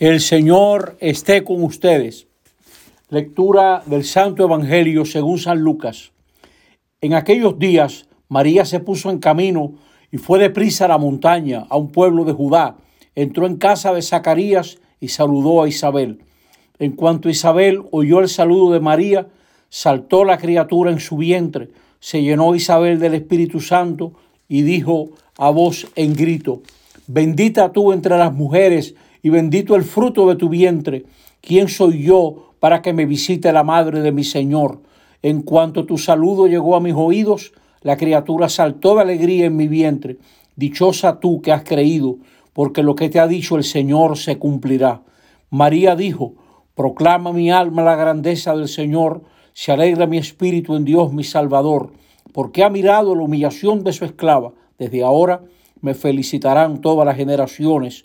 El Señor esté con ustedes. Lectura del Santo Evangelio según San Lucas. En aquellos días María se puso en camino y fue deprisa a la montaña, a un pueblo de Judá. Entró en casa de Zacarías y saludó a Isabel. En cuanto Isabel oyó el saludo de María, saltó la criatura en su vientre, se llenó Isabel del Espíritu Santo y dijo a voz en grito, bendita tú entre las mujeres y bendito el fruto de tu vientre. ¿Quién soy yo para que me visite la madre de mi Señor? En cuanto tu saludo llegó a mis oídos, la criatura saltó de alegría en mi vientre. Dichosa tú que has creído, porque lo que te ha dicho el Señor se cumplirá. María dijo, proclama mi alma la grandeza del Señor, se alegra mi espíritu en Dios mi Salvador, porque ha mirado la humillación de su esclava. Desde ahora me felicitarán todas las generaciones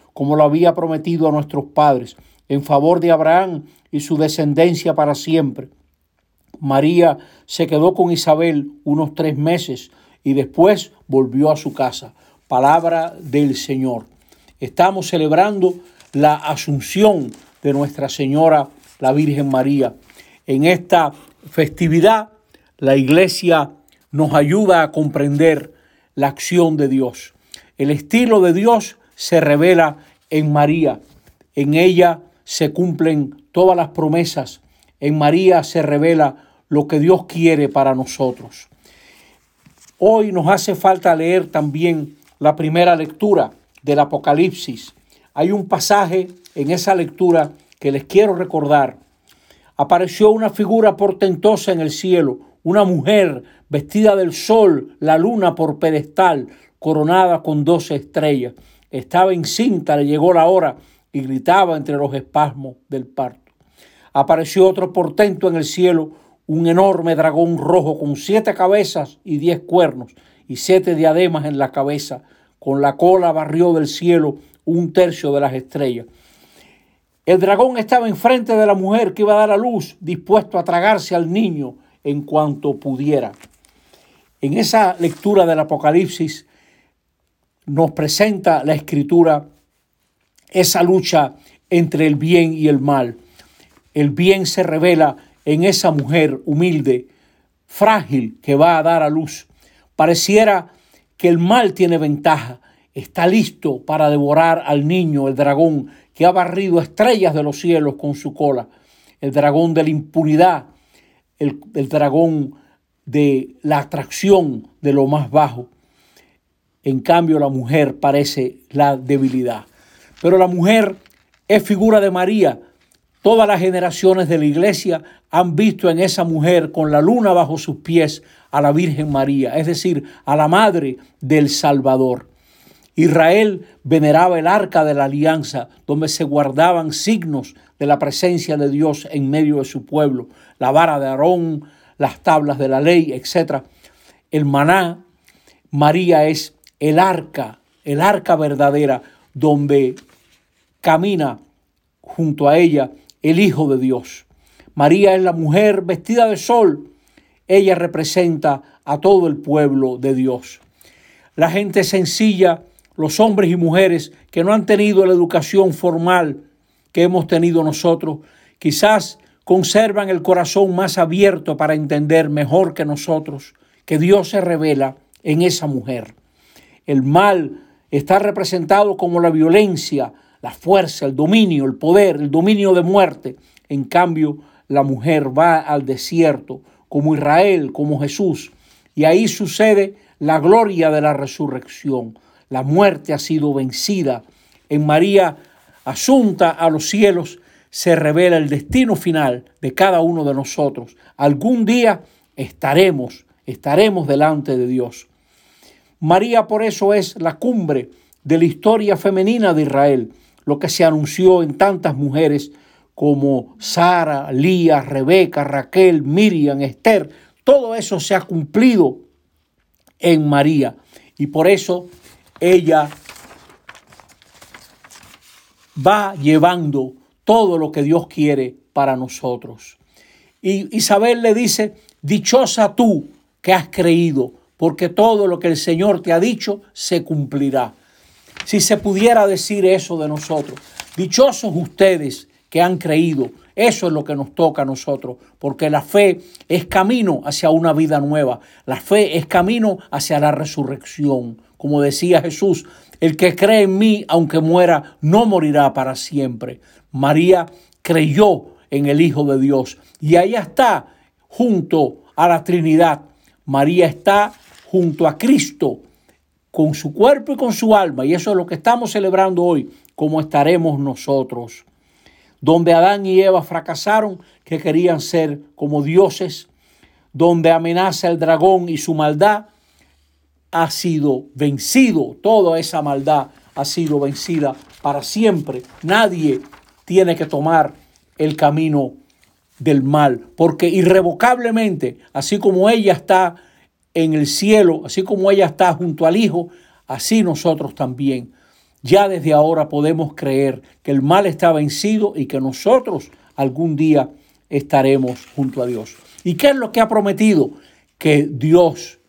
como lo había prometido a nuestros padres, en favor de Abraham y su descendencia para siempre. María se quedó con Isabel unos tres meses y después volvió a su casa. Palabra del Señor. Estamos celebrando la asunción de Nuestra Señora, la Virgen María. En esta festividad, la Iglesia nos ayuda a comprender la acción de Dios. El estilo de Dios se revela en María. En ella se cumplen todas las promesas. En María se revela lo que Dios quiere para nosotros. Hoy nos hace falta leer también la primera lectura del Apocalipsis. Hay un pasaje en esa lectura que les quiero recordar. Apareció una figura portentosa en el cielo, una mujer vestida del sol, la luna por pedestal, coronada con doce estrellas. Estaba encinta, le llegó la hora y gritaba entre los espasmos del parto. Apareció otro portento en el cielo, un enorme dragón rojo con siete cabezas y diez cuernos y siete diademas en la cabeza. Con la cola barrió del cielo un tercio de las estrellas. El dragón estaba enfrente de la mujer que iba a dar a luz, dispuesto a tragarse al niño en cuanto pudiera. En esa lectura del Apocalipsis nos presenta la escritura esa lucha entre el bien y el mal. El bien se revela en esa mujer humilde, frágil, que va a dar a luz. Pareciera que el mal tiene ventaja, está listo para devorar al niño, el dragón, que ha barrido estrellas de los cielos con su cola, el dragón de la impunidad, el, el dragón de la atracción de lo más bajo. En cambio, la mujer parece la debilidad. Pero la mujer es figura de María. Todas las generaciones de la iglesia han visto en esa mujer con la luna bajo sus pies a la Virgen María, es decir, a la Madre del Salvador. Israel veneraba el arca de la alianza, donde se guardaban signos de la presencia de Dios en medio de su pueblo, la vara de Aarón, las tablas de la ley, etc. El maná, María es el arca, el arca verdadera, donde camina junto a ella el Hijo de Dios. María es la mujer vestida de sol. Ella representa a todo el pueblo de Dios. La gente sencilla, los hombres y mujeres que no han tenido la educación formal que hemos tenido nosotros, quizás conservan el corazón más abierto para entender mejor que nosotros que Dios se revela en esa mujer. El mal está representado como la violencia, la fuerza, el dominio, el poder, el dominio de muerte. En cambio, la mujer va al desierto como Israel, como Jesús. Y ahí sucede la gloria de la resurrección. La muerte ha sido vencida. En María, asunta a los cielos, se revela el destino final de cada uno de nosotros. Algún día estaremos, estaremos delante de Dios. María por eso es la cumbre de la historia femenina de Israel, lo que se anunció en tantas mujeres como Sara, Lía, Rebeca, Raquel, Miriam, Esther, todo eso se ha cumplido en María. Y por eso ella va llevando todo lo que Dios quiere para nosotros. Y Isabel le dice, dichosa tú que has creído, porque todo lo que el Señor te ha dicho se cumplirá. Si se pudiera decir eso de nosotros, dichosos ustedes que han creído, eso es lo que nos toca a nosotros, porque la fe es camino hacia una vida nueva, la fe es camino hacia la resurrección. Como decía Jesús, el que cree en mí, aunque muera, no morirá para siempre. María creyó en el Hijo de Dios y ahí está junto a la Trinidad. María está junto a Cristo con su cuerpo y con su alma y eso es lo que estamos celebrando hoy, como estaremos nosotros. Donde Adán y Eva fracasaron, que querían ser como dioses, donde amenaza el dragón y su maldad, ha sido vencido, toda esa maldad ha sido vencida para siempre. Nadie tiene que tomar el camino del mal, porque irrevocablemente, así como ella está en el cielo, así como ella está junto al Hijo, así nosotros también. Ya desde ahora podemos creer que el mal está vencido y que nosotros algún día estaremos junto a Dios. ¿Y qué es lo que ha prometido? Que Dios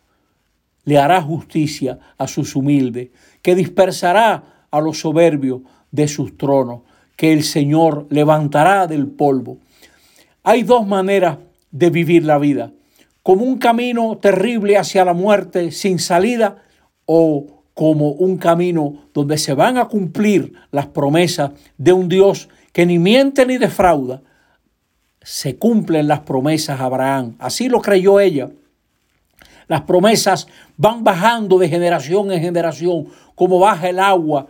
le hará justicia a sus humildes, que dispersará a los soberbios de sus tronos, que el Señor levantará del polvo. Hay dos maneras de vivir la vida, como un camino terrible hacia la muerte sin salida o como un camino donde se van a cumplir las promesas de un Dios que ni miente ni defrauda. Se cumplen las promesas a Abraham. Así lo creyó ella. Las promesas van bajando de generación en generación, como baja el agua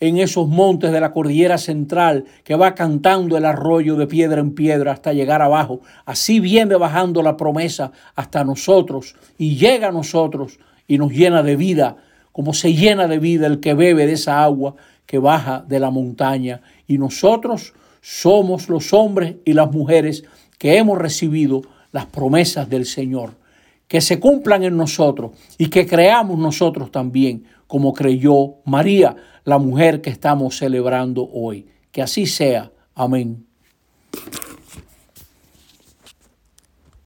en esos montes de la cordillera central, que va cantando el arroyo de piedra en piedra hasta llegar abajo. Así viene bajando la promesa hasta nosotros y llega a nosotros y nos llena de vida, como se llena de vida el que bebe de esa agua que baja de la montaña. Y nosotros somos los hombres y las mujeres que hemos recibido las promesas del Señor que se cumplan en nosotros y que creamos nosotros también, como creyó María, la mujer que estamos celebrando hoy. Que así sea. Amén.